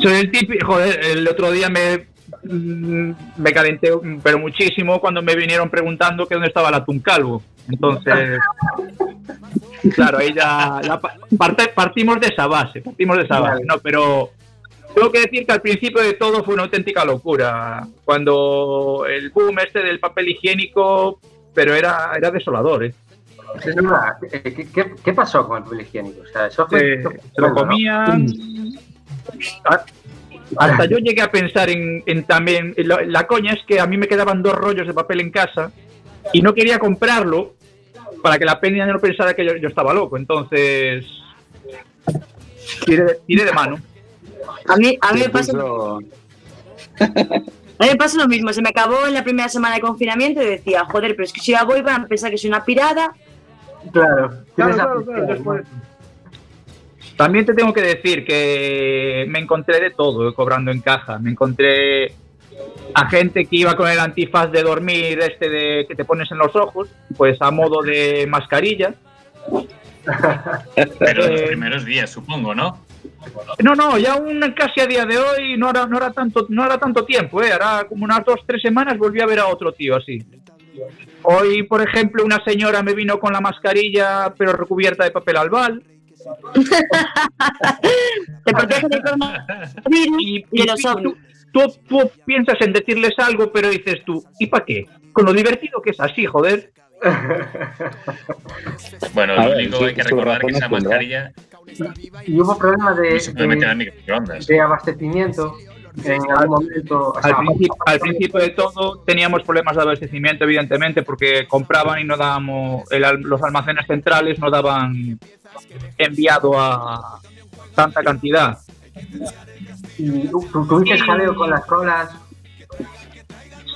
Soy el típico. Joder, el otro día me. mm, Me calenté, pero muchísimo, cuando me vinieron preguntando que dónde estaba el atún calvo. Entonces. Claro, ahí ya, parte- partimos de esa base, partimos de esa base, no, pero tengo que decir que al principio de todo fue una auténtica locura. Cuando el boom este del papel higiénico, pero era, era desolador, ¿eh? ¿Qué, qué- qué- qué pasó con el papel higiénico? O sea, eso fue, Se, lo ¿no? Comían. A- Hasta yo llegué a pensar en, en también. La, la coña es que a mí me quedaban dos rollos de papel en casa y no quería comprarlo para que la peña no pensara que yo, yo estaba loco. Entonces. Tiré, de- tiré de mano. A mí, a mí me pasa, a mí me pasa lo mismo. Se me acabó en la primera semana de confinamiento y decía, joder, pero es que si ya voy van a pensar que soy una pirada. Claro, Claro, claro, claro. También te tengo que decir que me encontré de todo eh, cobrando en caja. Me encontré a gente que iba con el antifaz de dormir, este de que te pones en los ojos, pues a modo de mascarilla. Pero en los primeros días, supongo, ¿no? No, no, ya un, casi a día de hoy no era, no era tanto, no era tanto tiempo, ¿eh? Ahora como unas dos, tres semanas volví a ver a otro tío así. Hoy, por ejemplo, una señora me vino con la mascarilla, pero recubierta de papel albal. Te protege del coronavirus Y, y de los tú- ovnis. tú, tú piensas en decirles algo, pero dices tú, ¿y para qué? Con lo divertido que es así, joder. Bueno, lo único sí, hay que recordar que esa mascarilla Y hubo problemas de, de, abastecimiento en algún momento. o sea, Al principio, al principio de todo teníamos problemas de abastecimiento, evidentemente, porque compraban y no dábamos, el los almacenes centrales no daban enviado a tanta cantidad. y tú, tuviste jaleo con las colas.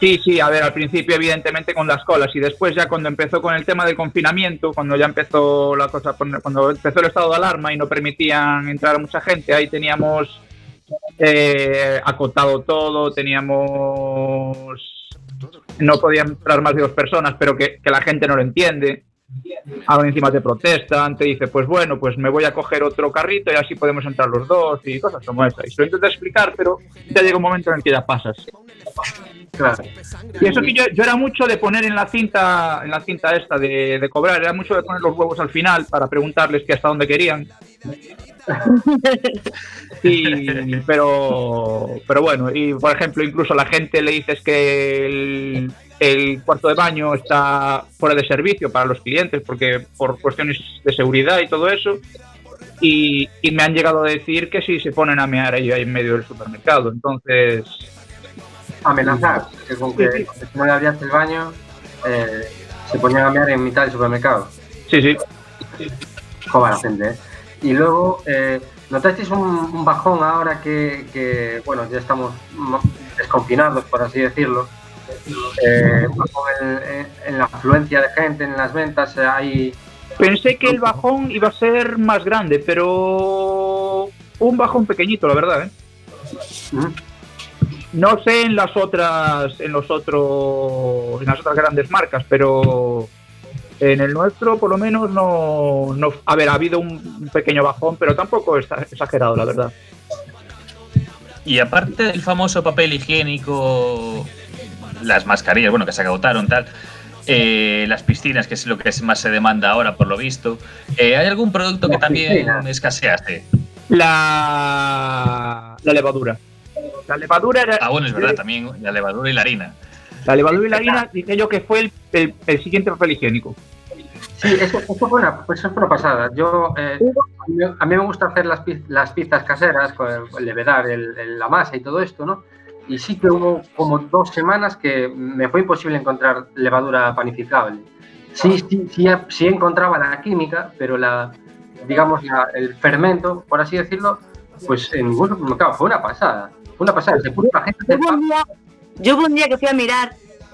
Sí, sí, a ver, al principio evidentemente con las colas y después ya cuando empezó con el tema del confinamiento, cuando ya empezó la cosa, cuando empezó el estado de alarma y no permitían entrar a mucha gente, ahí teníamos eh, acotado todo, teníamos... No podían entrar más de dos personas, pero que, que la gente no lo entiende. Ahora encima te protestan, te dice, pues bueno, pues me voy a coger otro carrito y así podemos entrar los dos y cosas como esa. Y se lo intento explicar, pero ya llega un momento en el que ya pasas. Claro. Y eso que yo, yo era mucho de poner en la cinta, en la cinta esta de, de cobrar, era mucho de poner los huevos al final para preguntarles que hasta dónde querían. Y, pero, pero bueno, y por ejemplo, incluso a la gente le dices que el, el cuarto de baño está fuera de servicio para los clientes, porque por cuestiones de seguridad y todo eso. Y, y me han llegado a decir que si se ponen a mear ahí en medio del supermercado. Entonces, amenazar, que con que, Sí, si no le abrías el baño, eh, se ponían a mear en mitad del supermercado. sí, sí. Joder, la gente, ¿eh? Y luego, eh, ¿notasteis un, un bajón ahora que, que, bueno, ya estamos mo- desconfinados, por así decirlo? Eh, en, en- en la afluencia de gente, en las ventas, eh, hay... Pensé que el bajón iba a ser más grande, pero un bajón pequeñito, la verdad. ¿eh? No sé en las otras, en los otros, en las otras grandes marcas, pero en el nuestro, por lo menos, no, no. A ver, ha habido un, pequeño bajón, pero tampoco es exagerado, la verdad. Y aparte del famoso papel higiénico, las mascarillas, bueno, que se agotaron, tal, eh, las piscinas, que es lo que más se demanda ahora, por lo visto, eh, ¿hay algún producto que también escaseaste? La, la levadura. La levadura era. Ah, bueno, es verdad, también la levadura y la harina. La levadura y la harina, dije yo que fue el, el- el siguiente papel higiénico. Sí, eso, eso fue, una, eso fue una pasada. Yo, eh, a, mí, me gusta hacer las, las pizzas caseras, el, levedar, el- el- la masa y todo esto, ¿no? Y sí que hubo como dos semanas que me fue imposible encontrar levadura panificable. Sí, sí, sí, sí encontraba la química, pero la, digamos, la- el fermento, por así decirlo, pues en ningún supermercado. Fue una pasada. Fue una pasada. Se puso la gente Yo hubo un día, un que fui a mirar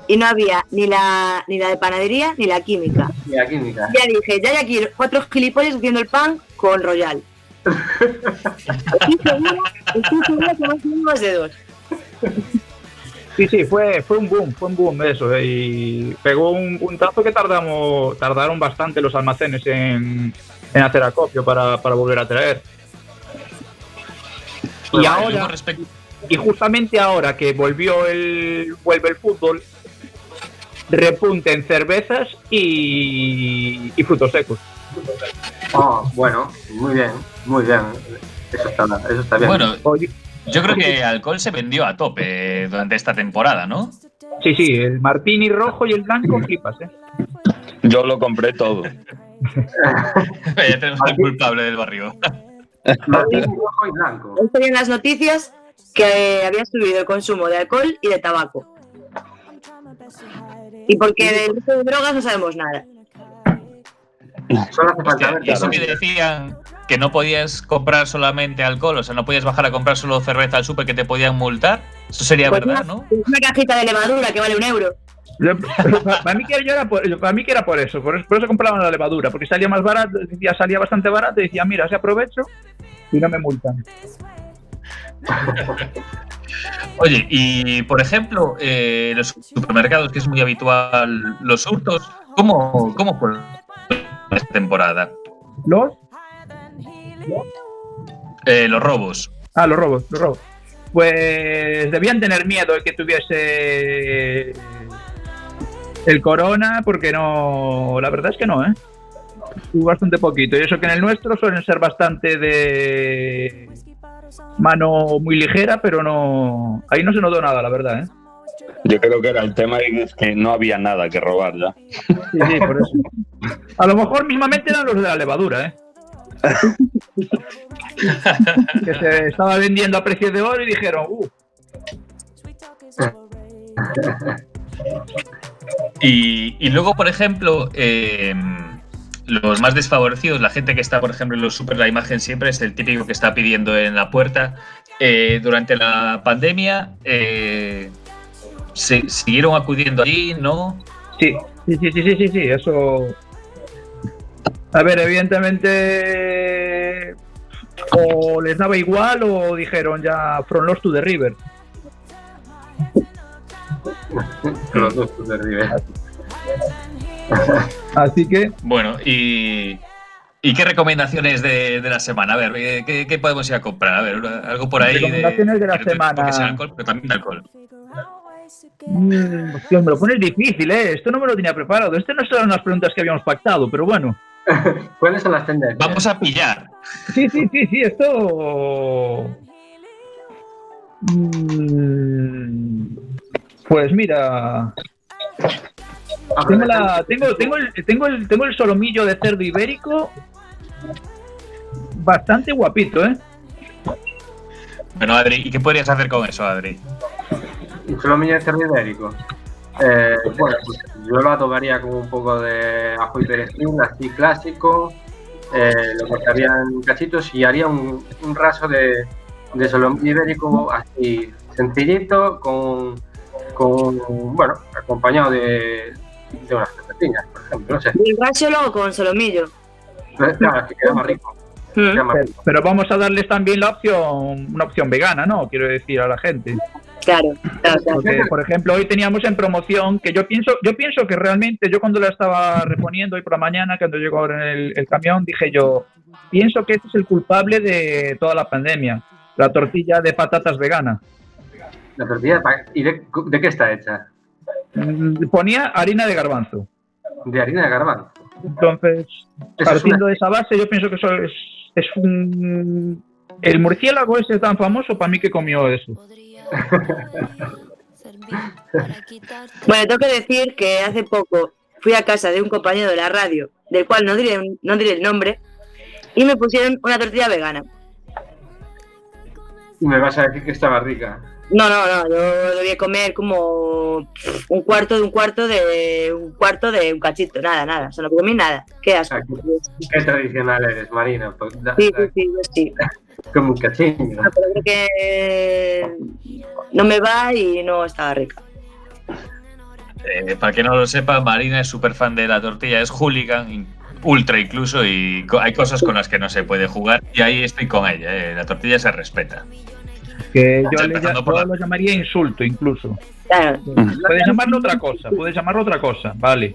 y no había ni la, ni la de panadería ni la química. de la química. Ya dije, ya hay aquí cuatro gilipollas haciendo el pan con Royal. Y seguro Estoy segura que más de más de dos. Sí, sí, fue, fue un boom, fue un boom eso. eh, Y pegó un puntazo que tardamos, tardaron bastante los almacenes en, en hacer acopio para, para volver a traer. Y ahora, respecto- y justamente ahora que volvió el, vuelve el fútbol, repunte en cervezas y, y frutos secos. Oh, bueno, muy bien, muy bien. Eso está, eso está bien. Bueno, yo creo que alcohol se vendió a tope durante esta temporada, ¿no? Sí, sí, el martini rojo y el blanco flipas, ¿eh? Yo lo compré todo. ya tenemos al culpable del barrio. Martín rojo y blanco. Hoy salían las noticias que eh, había subido el consumo de alcohol y de tabaco. Y porque del resto de drogas no sabemos nada. Solo hace falta ver. Y eso que decían que no podías comprar solamente alcohol, o sea, no podías bajar a comprar solo cerveza al súper que te podían multar. Eso sería Pues verdad, una, ¿no? una cajita de levadura que vale un euro. Yo- para, mí que yo era por, para mí que era por eso, por eso, por eso compraban la levadura, porque salía más barato, decía, salía bastante barato y decía, mira, se aprovecho y no me multan. Oye, y por ejemplo, eh, los supermercados, que es muy habitual, los hurtos, ¿cómo, cómo fue esta temporada? ¿Los? Eh, los robos. Ah, los robos, los robos. Pues debían tener miedo de que tuviese el corona, porque no, la verdad es que no, ¿eh? Bastante poquito. Y eso que en el nuestro suelen ser bastante de mano muy ligera, pero no, ahí no se notó nada, la verdad, ¿eh? Yo creo que era el tema es que no había nada que robar ya. Sí, sí, por eso. A lo mejor mismamente eran los de la levadura, ¿eh? que se estaba vendiendo a precio de oro y dijeron, uh, Y, y luego, por ejemplo, eh, los más desfavorecidos, la gente que está, por ejemplo, en los super, la imagen siempre es el típico que está pidiendo en la puerta. Eh, durante la pandemia, eh, se, ¿siguieron acudiendo allí? ¿No? Sí, sí, sí, sí, sí, sí, eso. A ver, evidentemente. O les daba igual o dijeron ya From Lost to the River. Los dos de River. Así que. Bueno, y. ¿Y qué recomendaciones de, de la semana? A ver, eh, ¿qué, qué podemos ir a comprar? A ver, algo por ahí. Recomendaciones de la semana. sea alcohol, pero también alcohol. Mm, hostia, me lo pones difícil, ¿eh? Esto no me lo tenía preparado. Estas no son las preguntas que habíamos pactado, pero bueno. ¿Cuáles son las tendencias? Vamos a pillar. Sí, sí, sí, sí, esto. Mm, Pues mira. Tengo, la, tengo, tengo, el, tengo, el, tengo el solomillo de cerdo ibérico bastante guapito, ¿eh? Bueno, Adri, ¿y qué podrías hacer con eso, Adri? Solo de cerdo ibérico. Eh, bueno, pues yo lo adobaría con un poco de ajo y perejil, así clásico. Eh, lo cortaría en cachitos y haría un, un raso de, de solomillo ibérico así sencillito, con, con bueno, acompañado de, de unas pepetinas, por ejemplo. No sé. Y el rasio luego con solomillo. Claro, es que queda más rico. Queda más Pero, pero vamos a darles también la opción, una opción vegana, ¿no? Quiero decir a la gente. Claro, claro, claro. Porque, por ejemplo, hoy teníamos en promoción que yo pienso, yo pienso que realmente, yo cuando la estaba reponiendo hoy por la mañana, cuando llegó el, el camión, dije yo, pienso que este es el culpable de toda la pandemia, la tortilla de patatas vegana. La tortilla, ¿y de, de qué está hecha? Mm, Ponía harina de garbanzo. De harina de garbanzo. Entonces, partiendo una- de esa base, yo pienso que eso es, es un... El murciélago ese tan famoso para mí que comió eso. Bueno, tengo que decir que hace poco fui a casa de un compañero de la radio, del cual no diré, no diré el nombre, y me pusieron una tortilla vegana. Y me vas a decir que estaba rica. No, no, no, yo debía comer como un cuarto de un cuarto de un cuarto de un cachito, nada, nada, o sea, no comí nada. Qué asco. Qué tradicional eres, Marina. Pues, da- Sí, da- sí, sí, sí. como un cachín. No, pero creo que no me va y no estaba rica. Eh, para que no lo sepa, Marina es súper fan de la tortilla, es hooligan, ultra incluso, y hay cosas con las que no se puede jugar, y ahí estoy con ella, eh, la tortilla se respeta. Que yo, Ya le, empezando yo por la- lo llamaría insulto incluso. Claro. Puedes llamarlo otra cosa, puedes llamarlo otra cosa, vale.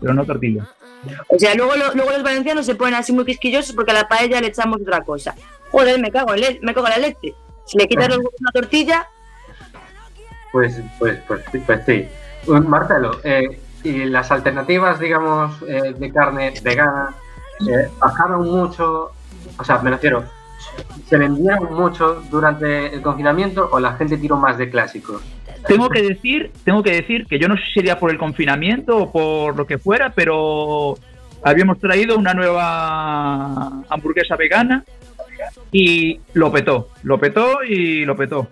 Pero no tortilla. O sea, luego, lo- luego los valencianos se ponen así muy quisquillosos porque a la paella le echamos otra cosa. Joder, me cago en, le- me cago en la leche. Si le quitas los huevos a una tortilla, Pues, pues, pues, sí, pues sí. Marcelo, eh, y las alternativas, digamos, eh, de carne vegana eh, bajaron mucho, o sea, me refiero, ¿se vendieron mucho durante el confinamiento o la gente tiró más de clásicos? Tengo que decir, tengo que decir que yo no sé si sería por el confinamiento o por lo que fuera, pero habíamos traído una nueva hamburguesa vegana y lo petó, lo petó y lo petó.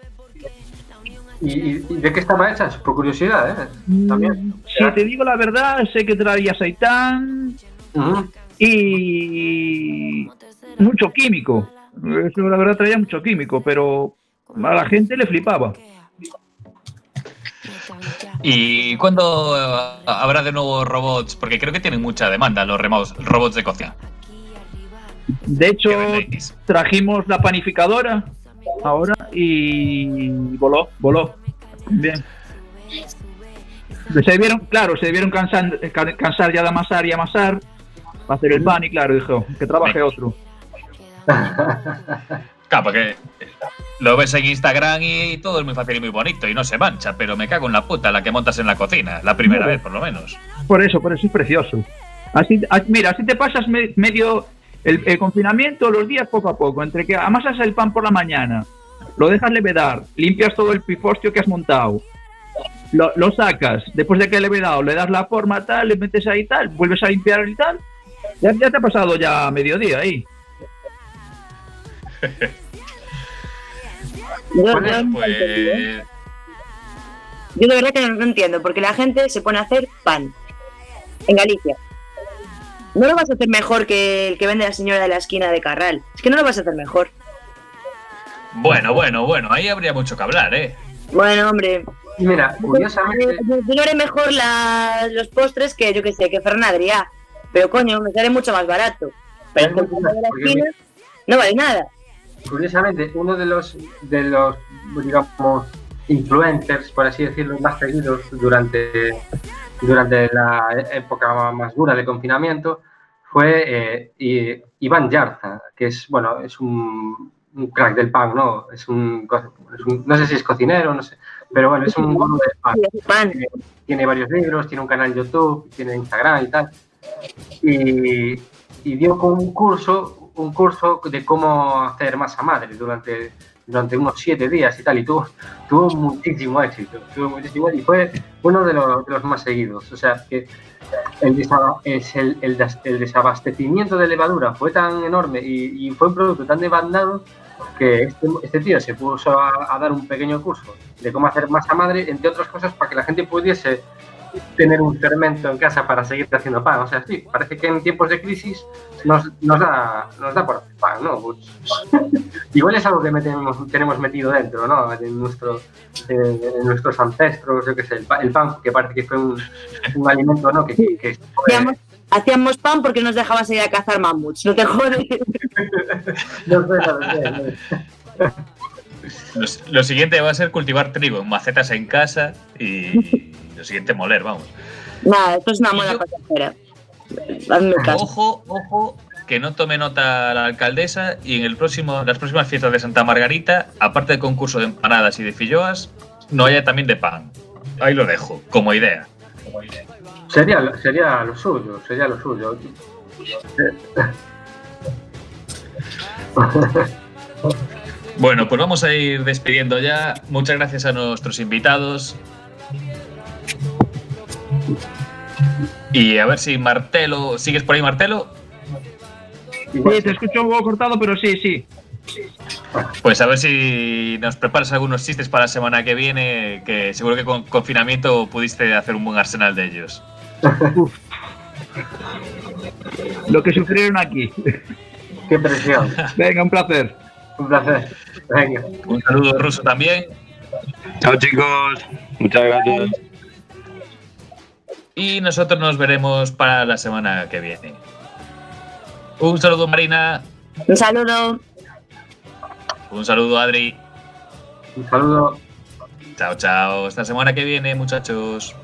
¿Y, de qué estaba hecha? Por curiosidad, ¿eh? También. Si te digo la verdad, sé que traía aceitán y mucho químico. Eso la verdad traía mucho químico, pero a la gente le flipaba. ¿Y cuándo eh, habrá de nuevo robots? Porque creo que tienen mucha demanda los robots de cocina. De hecho, trajimos la panificadora ahora y voló, voló. Bien. Se debieron, claro, se debieron cansar, ca- cansar ya de amasar y amasar para hacer el pan y claro, dijo, que trabaje otro. Claro, porque lo ves en Instagram y todo es muy fácil y muy bonito y no se mancha, pero me cago en la puta la que montas en la cocina, la primera vez por lo menos. Por eso, por eso es precioso. Así, mira, así te pasas me- medio el, el confinamiento los días poco a poco, entre que amasas el pan por la mañana, lo dejas levedar, limpias todo el pifostio que has montado, lo, lo sacas, después de que he levedado, le das la forma tal, le metes ahí tal, vuelves a limpiar y tal, ya, ya te ha pasado ya mediodía ahí. Bueno, pues yo de verdad que no, no entiendo, porque la gente se pone a hacer pan en Galicia. No lo vas a hacer mejor que el que vende la señora de la esquina de Carral. Es que no lo vas a hacer mejor. bueno, bueno, bueno, ahí habría mucho que hablar, ¿eh? Bueno, hombre. Mira, curiosamente. Yo, haré mejor la- los postres que, yo que sé, que Ferran Adrià. Pero coño, me sale mucho más barato. Pero que de la esquina no vale nada. Curiosamente, uno de los, de los, digamos, influencers, por así decirlo, más seguidos durante, durante la época más dura de confinamiento fue eh, Iván Yarza, que es, bueno, es un, un crack del pan, ¿no? Es un, co- es un- no sé si es cocinero, no sé, pero bueno, es un gurú del pan. Tiene, tiene varios libros, tiene un canal de YouTube, tiene Instagram y tal. Y, y dio como un curso, un curso de cómo hacer masa madre durante, durante unos siete días y tal, y tuvo, tuvo muchísimo éxito, tuvo muchísimo y fue uno de los, más seguidos. O sea, que el, desaba- es el, el des- el desabastecimiento de levadura fue tan enorme y, fue un producto tan demandado que este, este tío se puso a dar un pequeño curso de cómo hacer masa madre, entre otras cosas, para que la gente pudiese tener un fermento en casa para seguir haciendo pan. O sea, sí, parece que en tiempos de crisis nos, nos, da, nos da por pan, ¿no? Pues, igual es algo que metemos- tenemos metido dentro, ¿no? En, nuestro, eh, en nuestros ancestros, yo qué sé, el, el pan, que parece que fue un, un alimento, ¿no? Que, que- que Hacíamos, hacíamos pan porque nos dejaban salir a cazar mamuts. No te jodes. no no sé, no sé. Lo, lo siguiente va a ser cultivar trigo en macetas en casa y lo siguiente moler, vamos. Nada, esto es una moda pasajera. Hazme caso. Ojo, ojo, que no tome nota la alcaldesa y en el próximo, las próximas fiestas de Santa Margarita, aparte del concurso de empanadas y de filloas, no haya también de pan. Ahí lo dejo, como idea. Sería, lo- sería lo suyo, sería lo suyo. Bueno, pues vamos a ir despidiendo ya. Muchas gracias a nuestros invitados. Y a ver si Martelo, ¿sigues por ahí Martelo? Sí, te escucho un poco cortado, pero sí, sí. Pues a ver si nos preparas algunos chistes para la semana que viene, que seguro que con confinamiento pudiste hacer un buen arsenal de ellos. Lo que sufrieron aquí. Qué presión. Venga, un placer. Un placer. Venga. Un saludo ruso también. Chao chicos, muchas gracias. Y nosotros nos veremos para la semana que viene. Un saludo Marina, Un saludo. un saludo Adri. Un saludo. Chao, chao. Hasta la semana que viene, muchachos.